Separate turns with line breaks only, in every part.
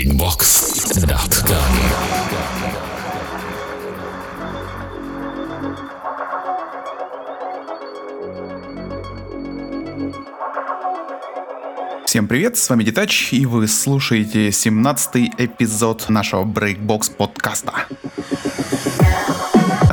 breakbox.com.
Всем привет, с вами Детач, и вы слушаете 17-й эпизод нашего Breakbox подкаста.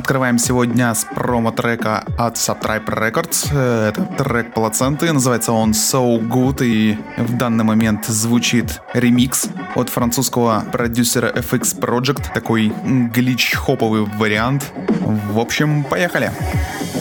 Открываем сегодня с промо-трека от Subtribe Records. Это трек Плаценты, называется он So Good, и в данный момент звучит ремикс от французского продюсера FX Project, такой глич-хоповый вариант. В общем, поехали! Поехали!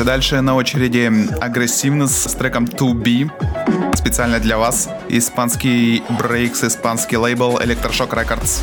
Двигаемся дальше. На очереди агрессивность с треком 2B. Специально для вас. Испанский брейкс, испанский лейбл Electroshock Records.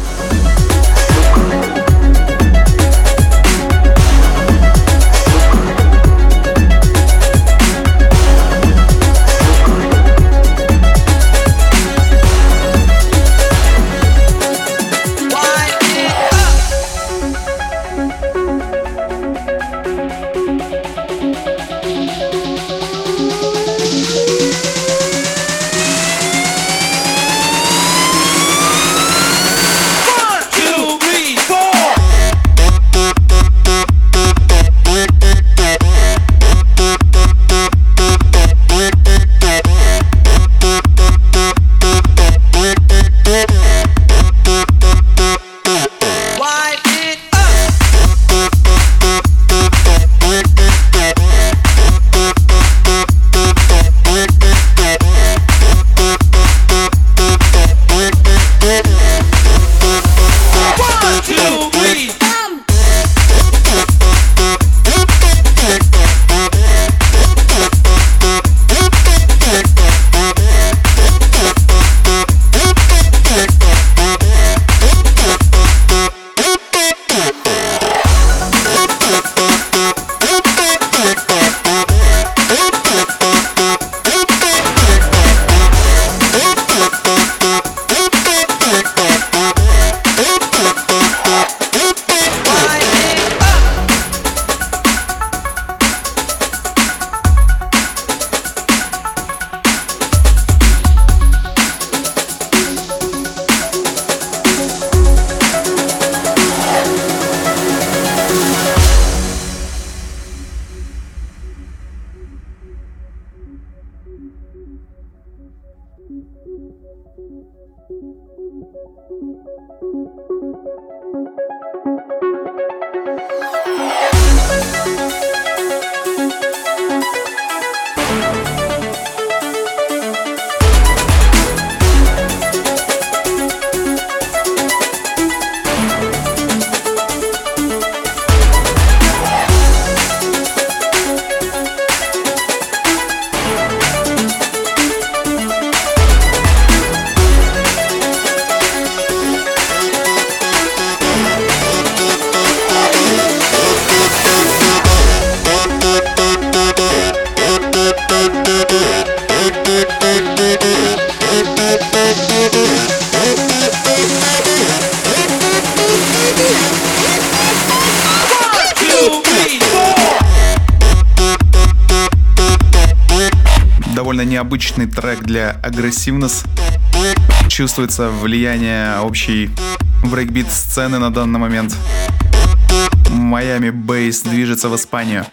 Необычный трек для Aggressiveness. Чувствуется влияние общей брейкбит сцены на данный момент. Miami Bass движется в Испанию.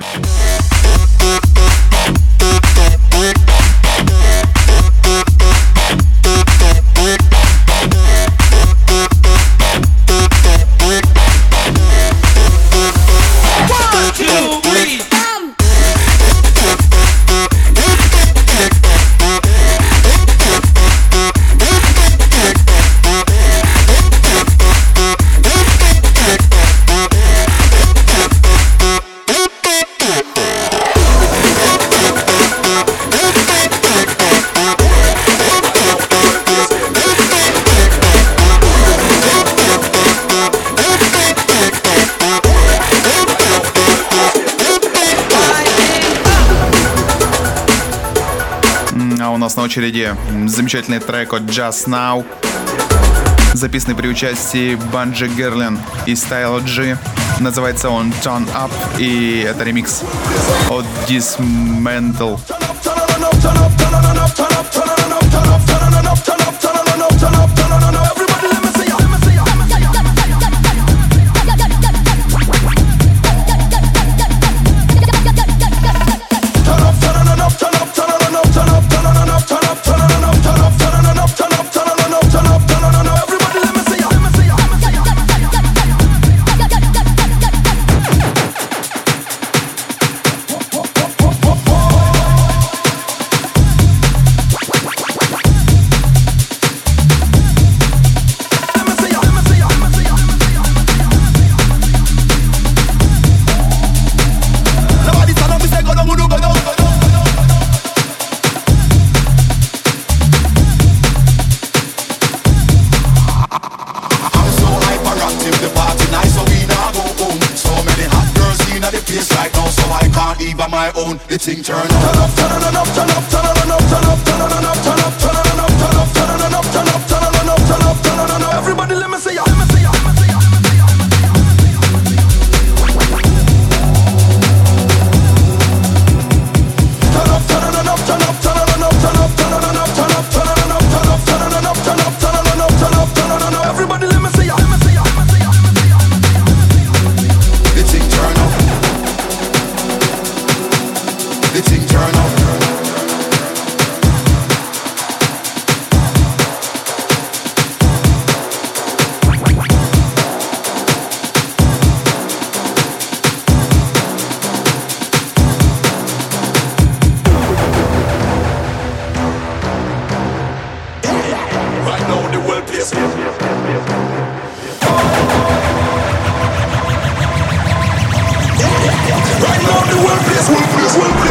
Очереди замечательный трек от Just Now, записанный при участии Банджи Герлин и Style G. Называется он Turn Up, и это ремикс от Dismantle.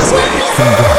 From the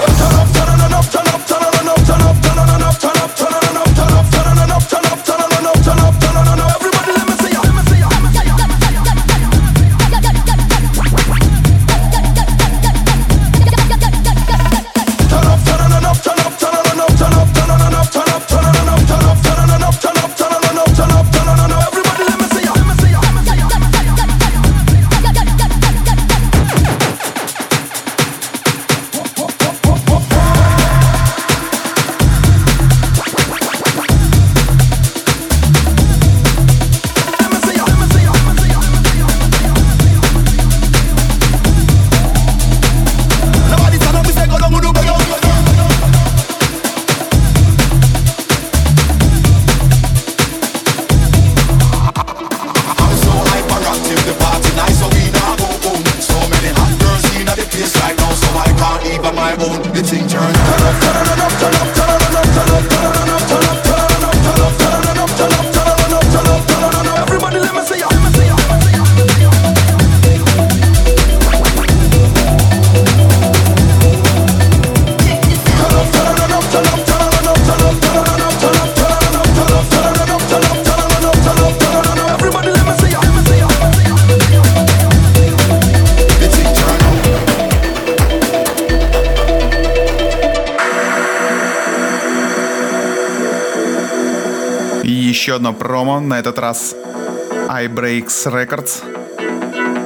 iBreaks Records.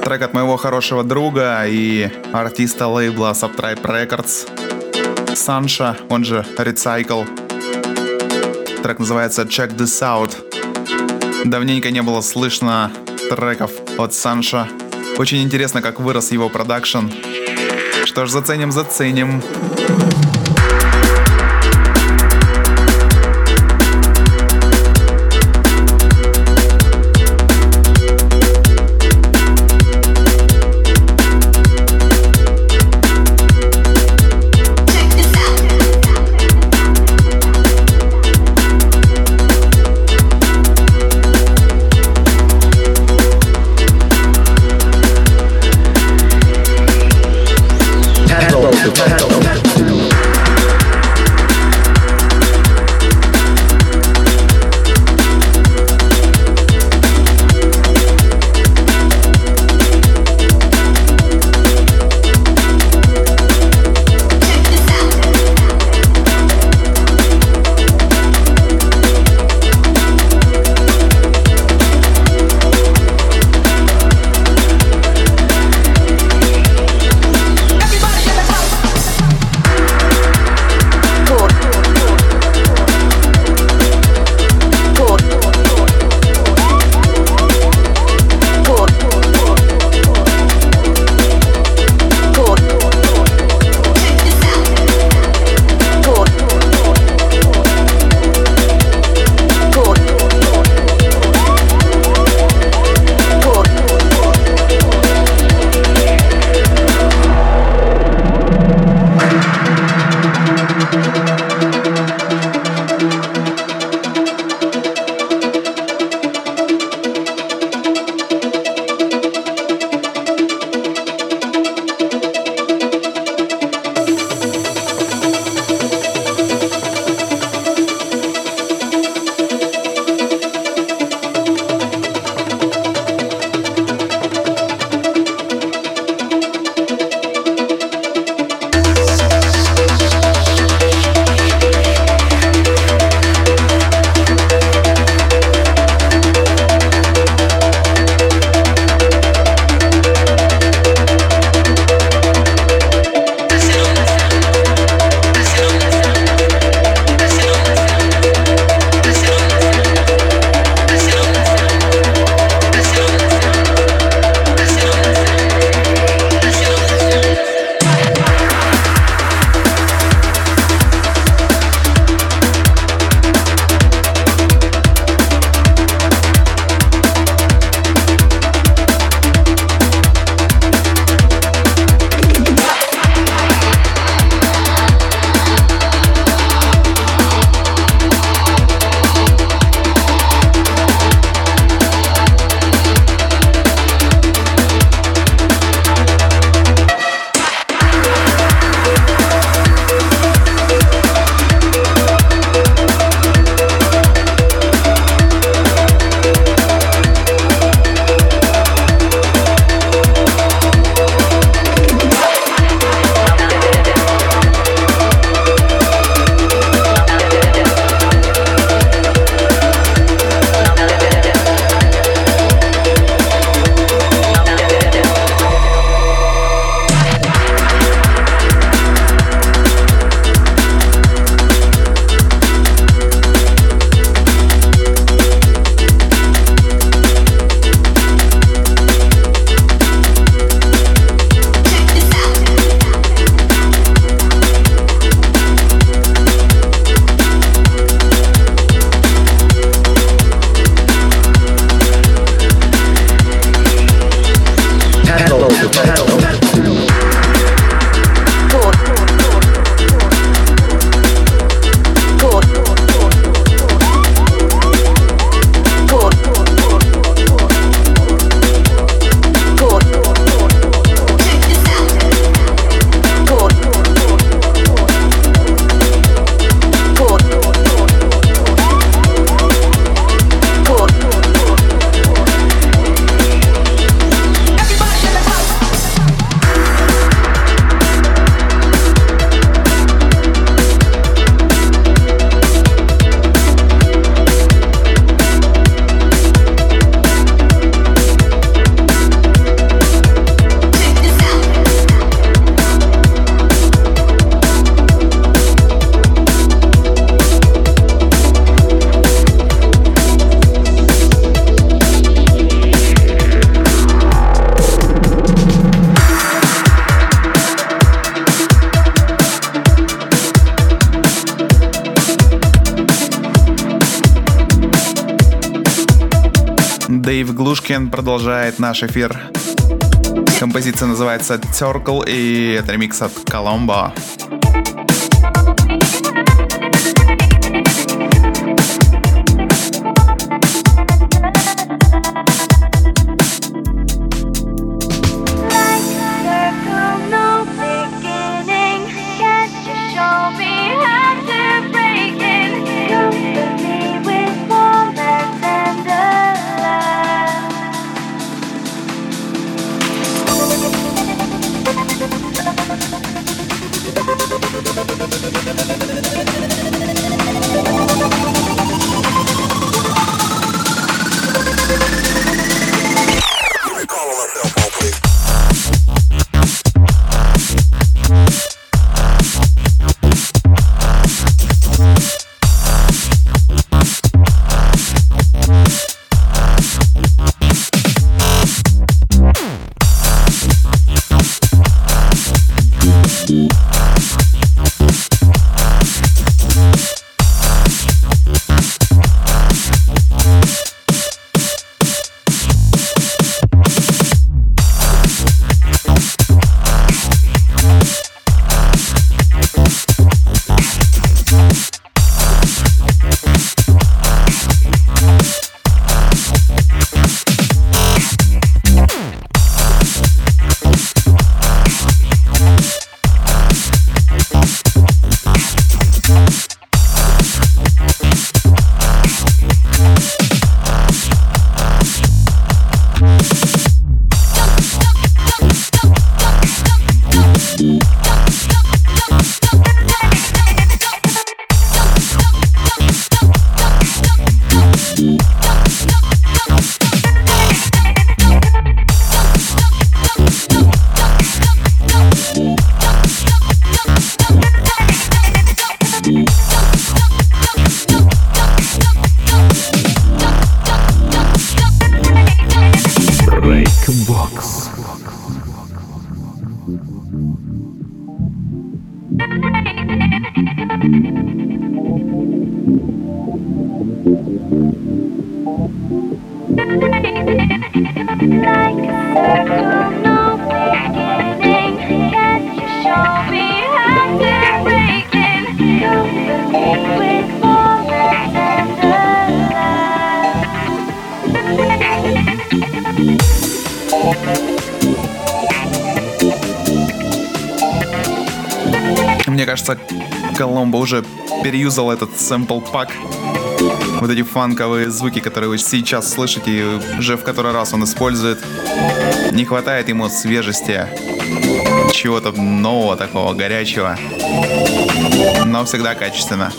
Трек от моего хорошего друга и артиста лейбла Subtribe Records. Санша, он же Recycle. Трек называется Check This Out. Давненько не было слышно треков от Санша. Очень интересно, как вырос его продакшн. Что ж, заценим, заценим.
Hello,
Дэйв Глушкин продолжает наш эфир. Композиция называется Circle и это ремикс от Коломбо. нарезал этот сэмпл-пак. Вот эти фанковые звуки, которые вы сейчас слышите, и уже в который раз он использует. Не хватает ему свежести, чего-то нового такого, горячего. Но всегда качественно.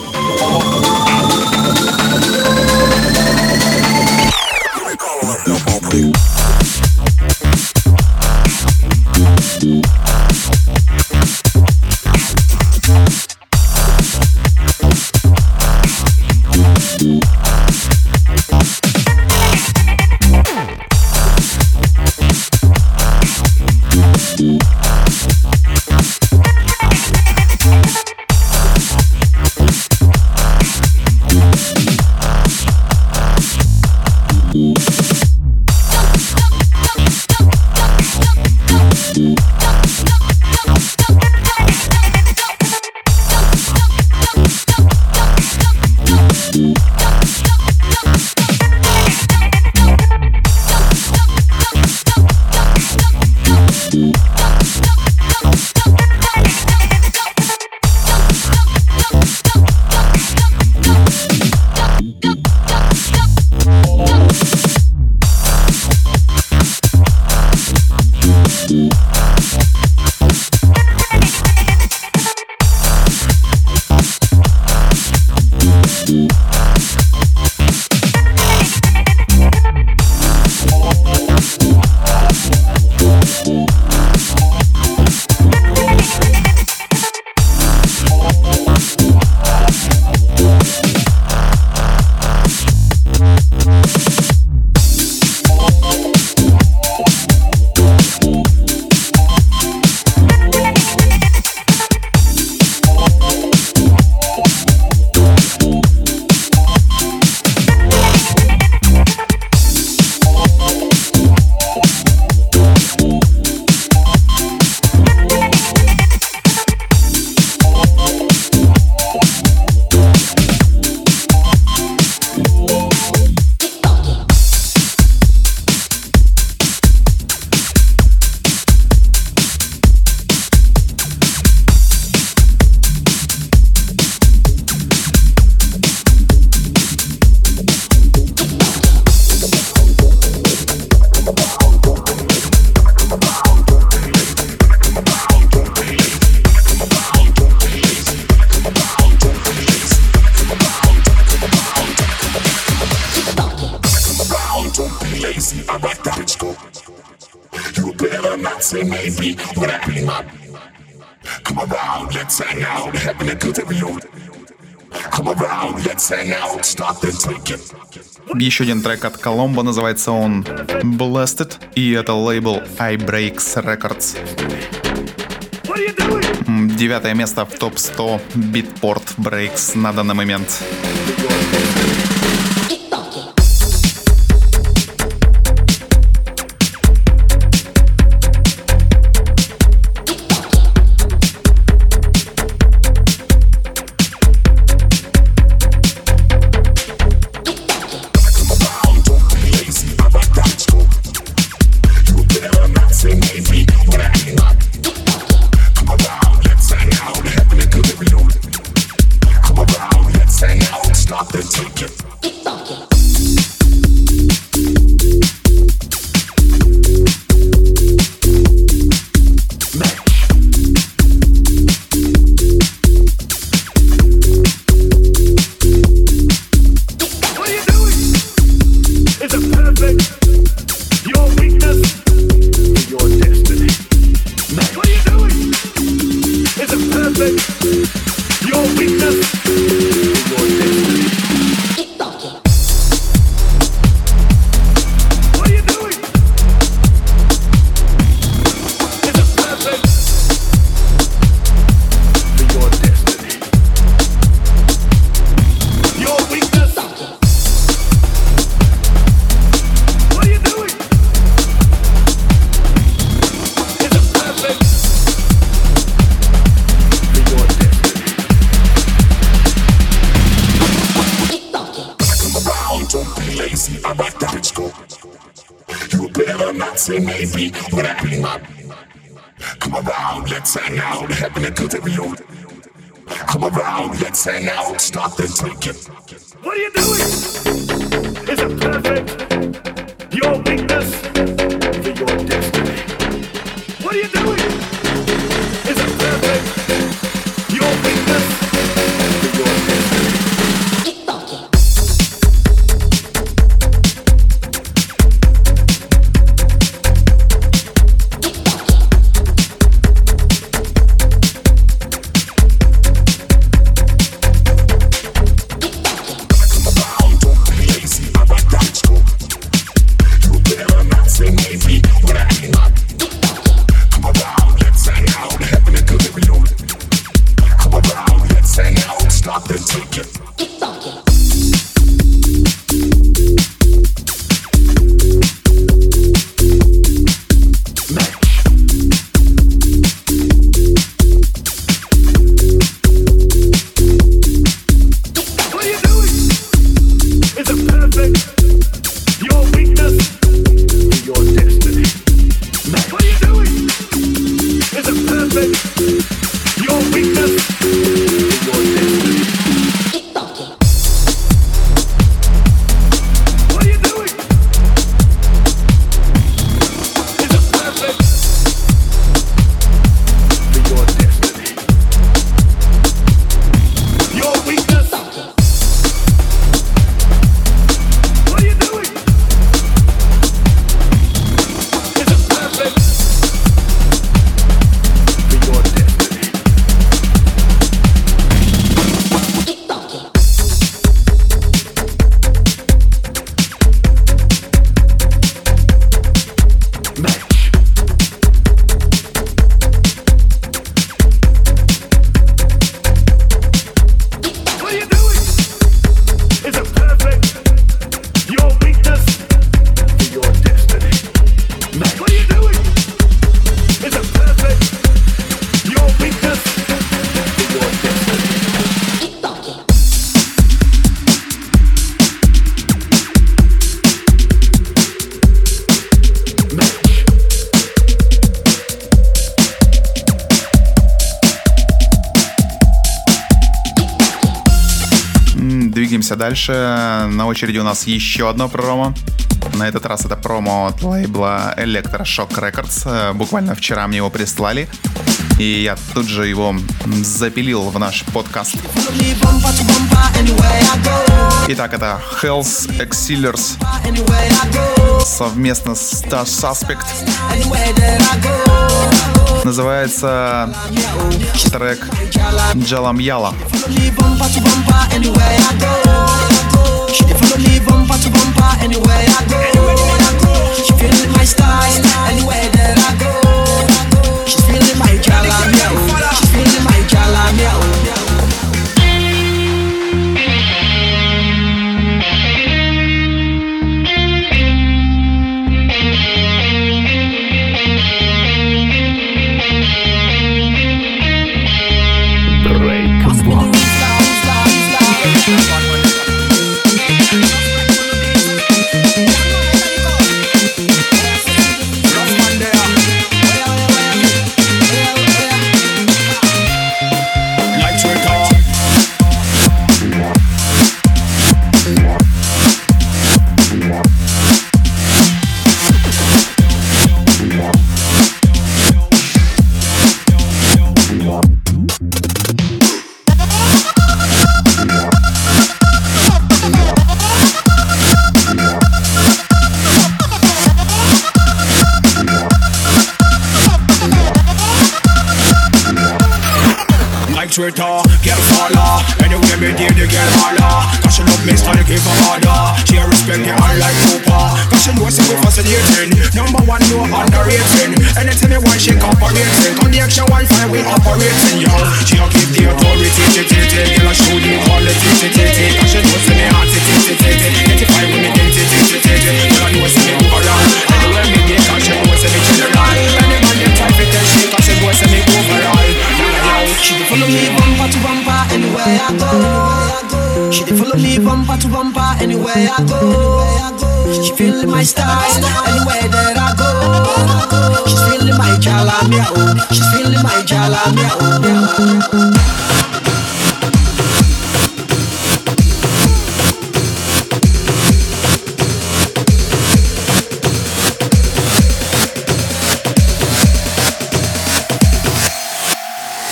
Еще один трек от Коломбо, называется он Blasted, и это лейбл I Records. Девятое место в топ-100 Beatport Breaks на данный момент. дальше на очереди у нас еще одно промо. На этот раз это промо от лейбла Electroshock Records. Э, буквально вчера мне его прислали. И я тут же его запилил в наш подкаст. Итак, это Hells Exilers
совместно с Star Suspect
feeling my jalam, yeah. She's feeling my jalam, yeah.
Operating, yo She a give the authority, t t t Girl, I show the quality, t t t Cause she knows me heart, t t t t t Identify with me, t t t t t Girl, I know me overall Anyway, me get, cause she knows me general Any man, them try to tell she Cause she knows me overall
She dey follow me bumper to bumper anywhere I go. She dey follow me bumper to bumper anywhere I go. She feeling my style anywhere that I go. She's feeling my jalabia. Oh. She's feeling my jalabia, oh.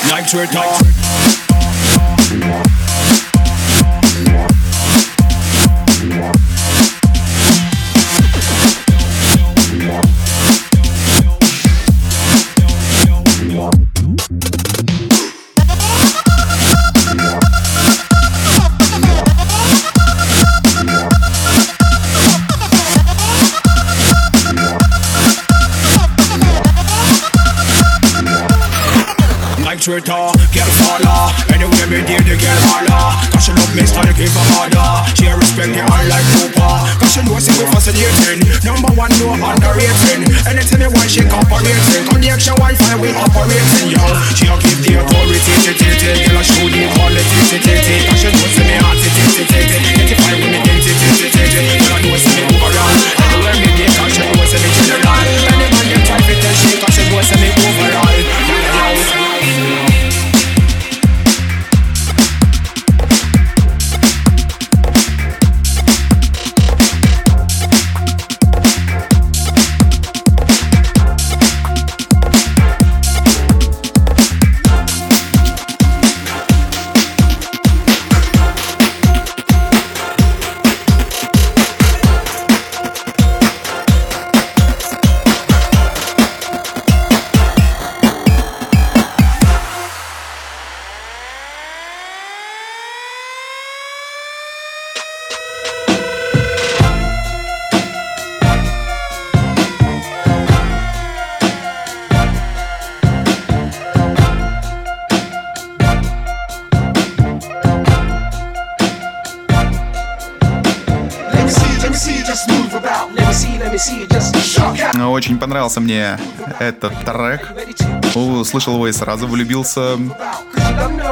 Night Night понравился мне этот трек. Услышал его и сразу влюбился.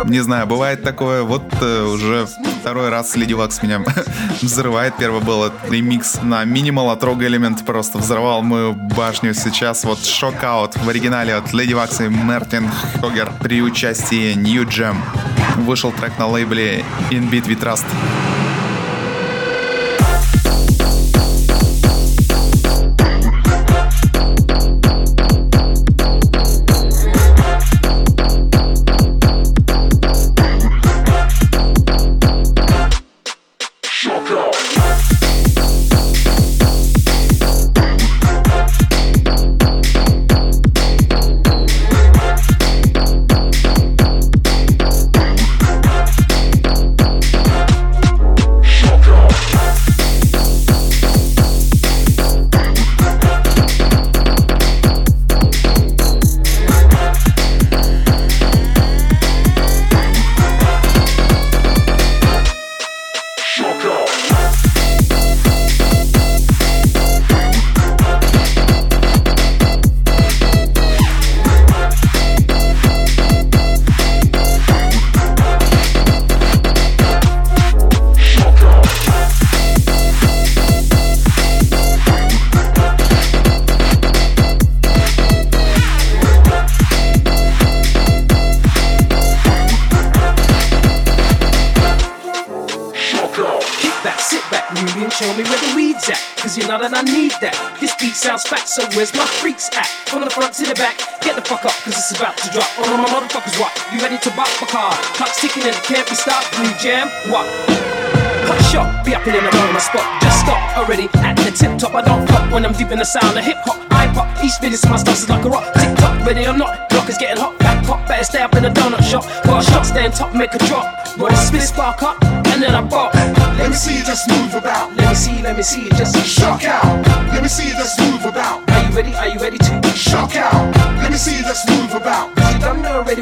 Не знаю, бывает такое. Вот э, уже второй раз Леди Вакс меня взрывает. Первый был ремикс на минимал от Рога Элемент. Просто взорвал мою башню сейчас. Вот шок-аут в оригинале от Леди Вакс и Мартин Хогер при участии New Jam. Вышел трек на лейбле In Beat We Trust.
Jam, what? Be up in around my spot. Just stop already at the tip top. I don't flop when I'm deep in the sound of hip hop. I pop, each minute my stance is like a rock. Tick tock, ready or not, clock is getting hot. Back pop, better stay up in the donut shop. Got a shot, stay on top, make a drop. But I spit spark up, and then I pop.
Let me see you just move about.
Let me see, let me see, you just
Shock out. Let me see you just move about.
Are you ready? Are you ready to?
Shock out. Let me see you just move about.
You don't know already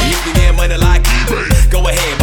Can get money like eBay. Go ahead,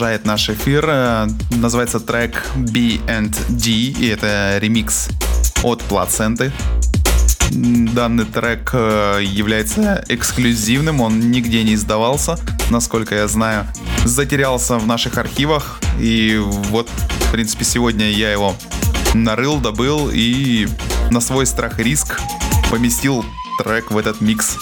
продолжает наш эфир. Э, Называется трек B&D, и это ремикс от Плаценты. Данный трек э, является эксклюзивным, он нигде не издавался, насколько я знаю. Затерялся в наших архивах, и вот, в принципе, сегодня я его нарыл, добыл и на свой страх и риск поместил трек в этот микс.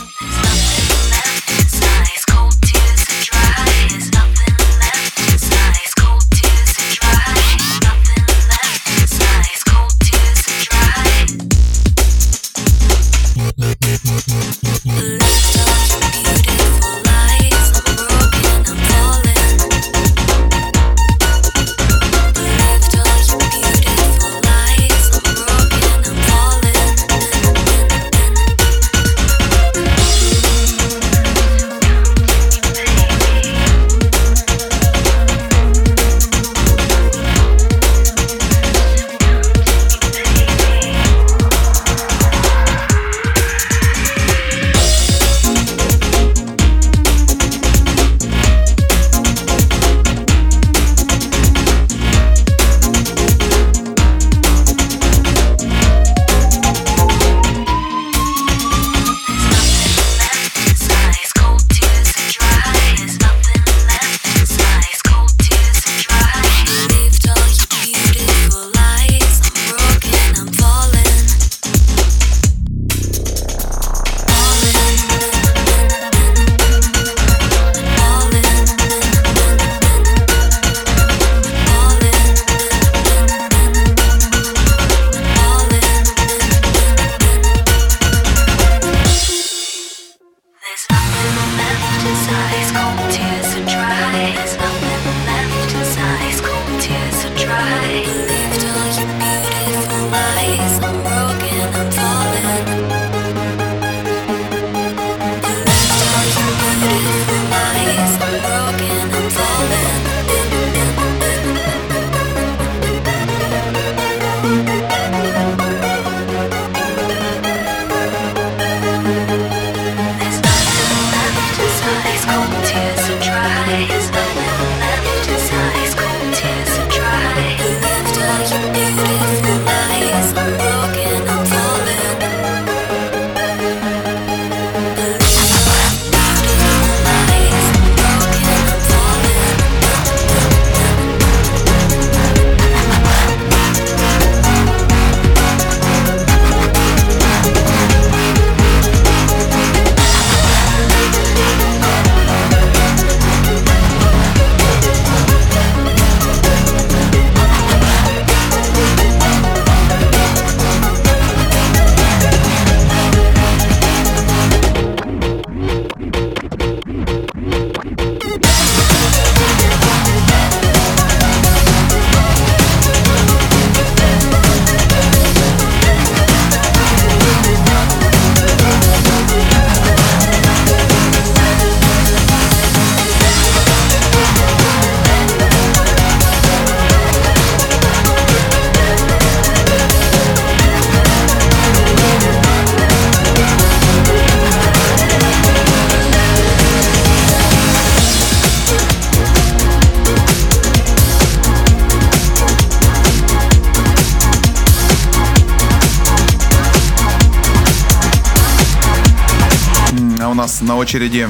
На очереди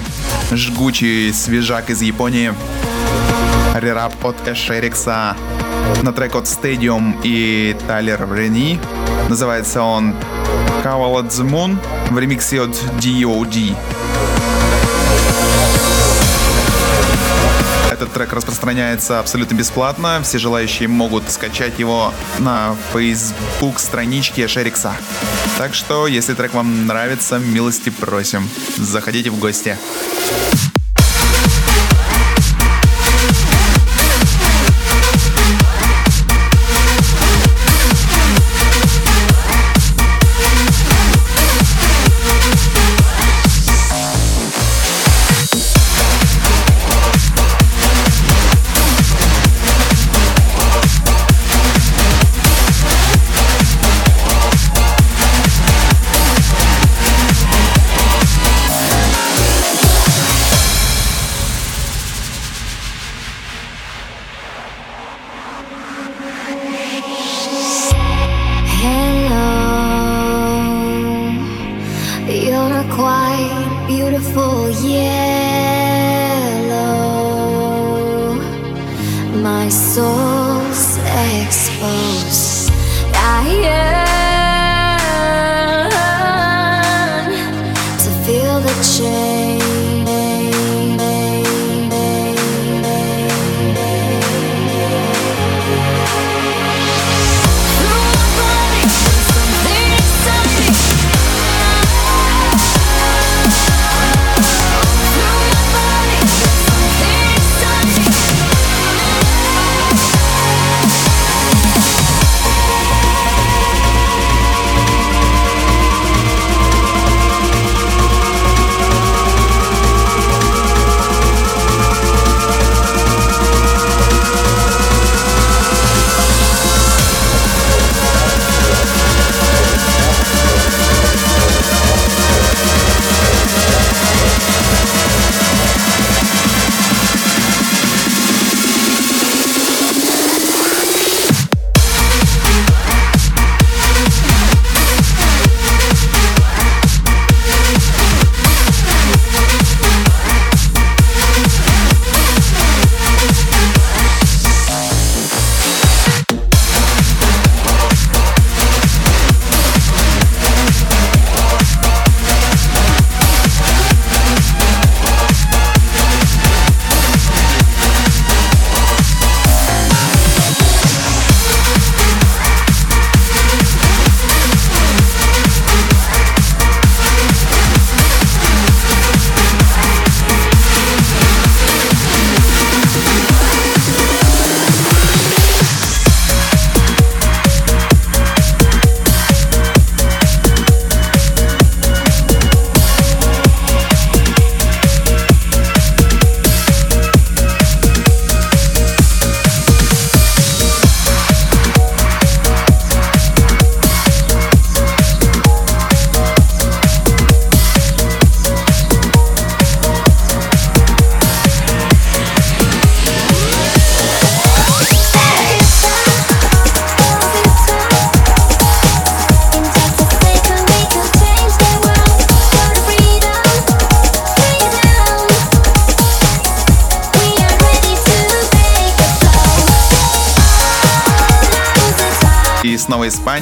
жгучий свежак из Японии. Рерап от Эшерикса на трек от Stadium и Тайлер Рени. Называется он the Moon в ремиксе от D.O.D. Этот трек распространяется абсолютно бесплатно. Все желающие могут скачать его на Facebook страничке Шерикса. Так что, если трек вам нравится, милости просим. Заходите в гости.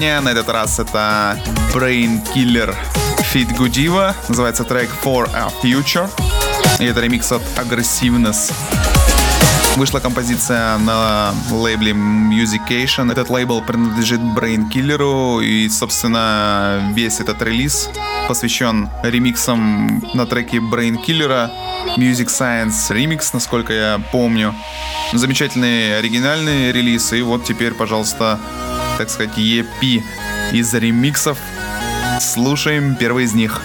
Испания. На этот раз это Brain Killer Fit Gudiva. Называется трек For a Future. И это ремикс от Aggressiveness. Вышла композиция на лейбле Musication. Этот лейбл принадлежит Brain Killer, и, собственно, весь этот релиз посвящен ремиксам на треке Brain Killer, Music Science Remix, насколько я помню. Замечательный оригинальный релиз, и вот теперь, пожалуйста, так сказать, EP из ремиксов. Слушаем первый из них.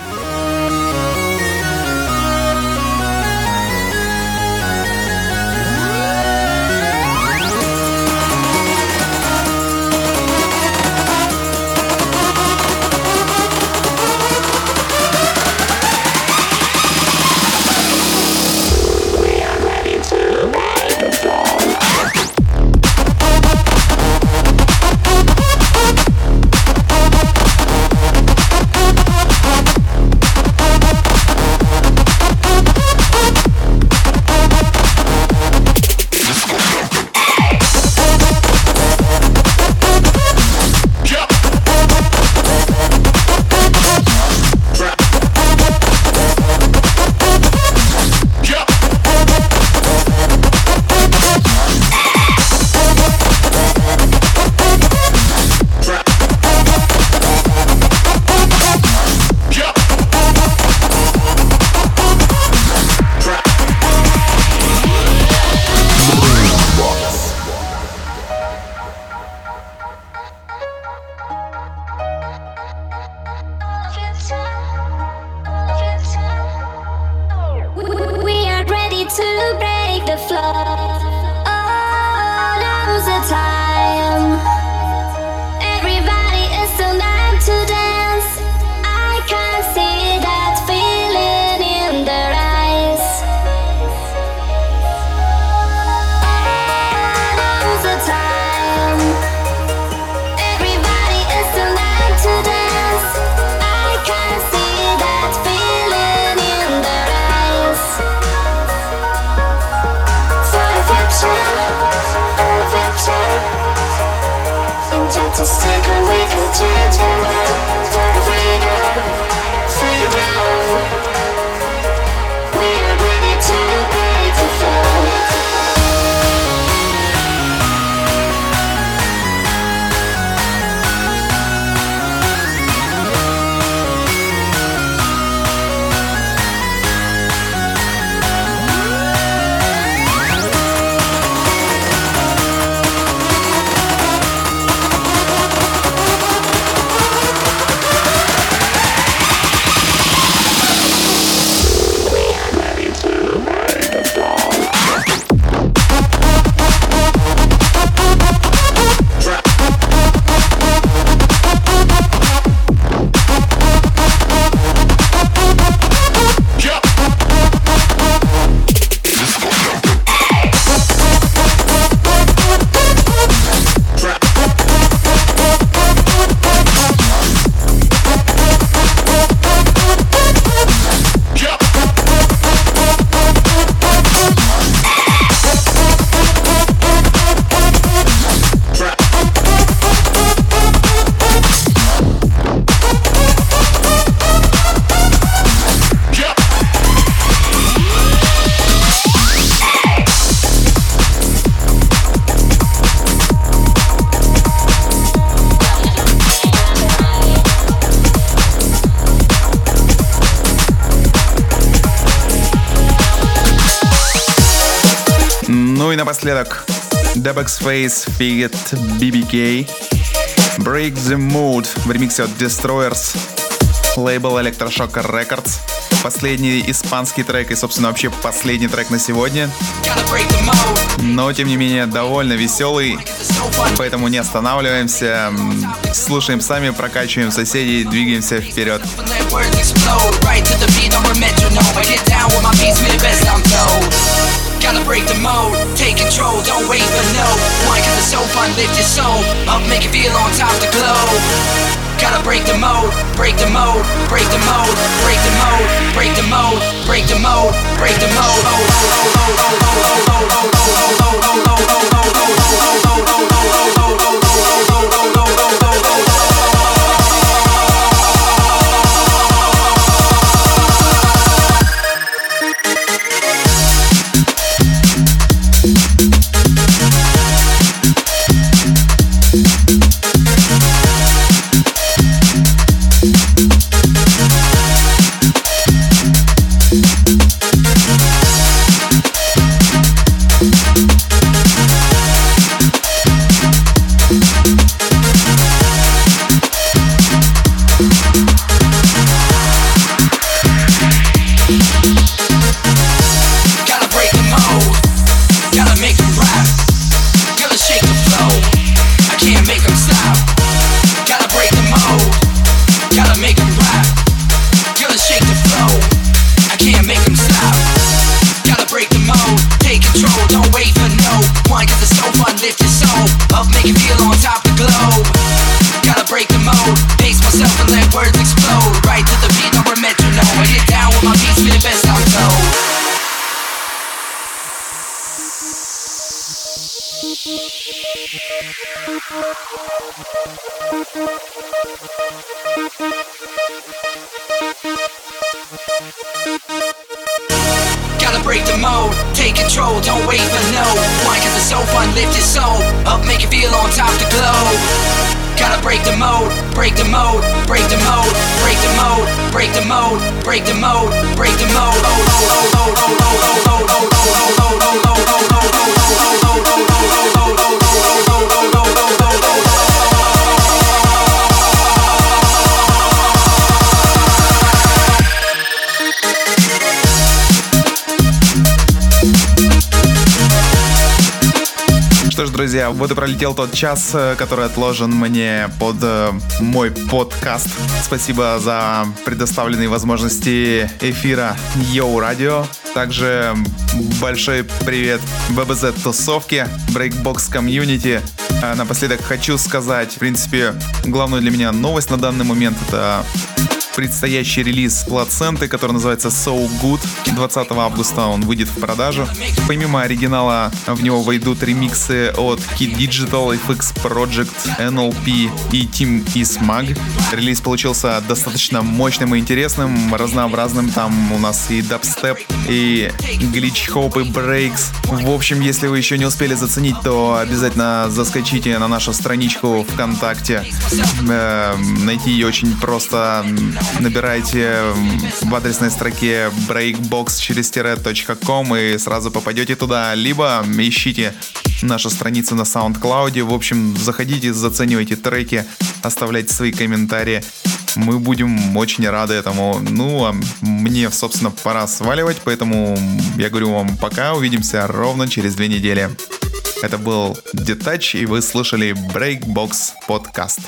Напоследок. Debex Face Figget BBK Break the Mood в ремиксе от Destroyers. Лейбл Electroshock Records. Последний испанский трек и, собственно, вообще последний трек на сегодня. Но, тем не менее, довольно веселый, поэтому не останавливаемся, слушаем сами, прокачиваем соседей, двигаемся вперед. gotta break the mold. Take control, don't wait for no one, cause it's so fun, lift your soul up, make you feel on top the globe. Gotta break the mold, break the mold, break the mold, break the mold, break the
mold, break the mold, break the mold. Oh, oh, oh, oh, oh, oh, oh, oh, oh, oh, oh, oh, oh, oh, oh, oh. the
mode, break the mode, break the mode. Oh, oh, oh, oh, oh, oh, oh. oh, oh. Друзья, вот и пролетел тот час, э, который отложен мне под э, мой подкаст. Спасибо за предоставленные возможности эфира Йоу Радио. Также большой привет ББЗ тусовке, Breakbox комьюнити. А напоследок хочу сказать, в принципе, главную для меня новость на данный момент это предстоящий релиз плаценты, который называется So Good. 20 августа он выйдет в продажу. Помимо оригинала в него войдут ремиксы от Kid Digital, FX Project, NLP и Team Ismag. Релиз получился достаточно мощным и интересным, разнообразным. Там у нас и дабстеп, и глич хоп, и брейкс. В общем, если вы еще не успели заценить, то обязательно заскочите на нашу страничку ВКонтакте. Э, найти ее очень просто набирайте в адресной строке breakbox через .com и сразу попадете туда, либо ищите нашу страницу на SoundCloud. В общем, заходите, заценивайте треки, оставляйте свои комментарии. Мы будем очень рады этому. Ну, а мне, собственно, пора сваливать, поэтому я говорю вам пока. Увидимся ровно через две недели. Это был Детач, и вы слушали Breakbox подкаст.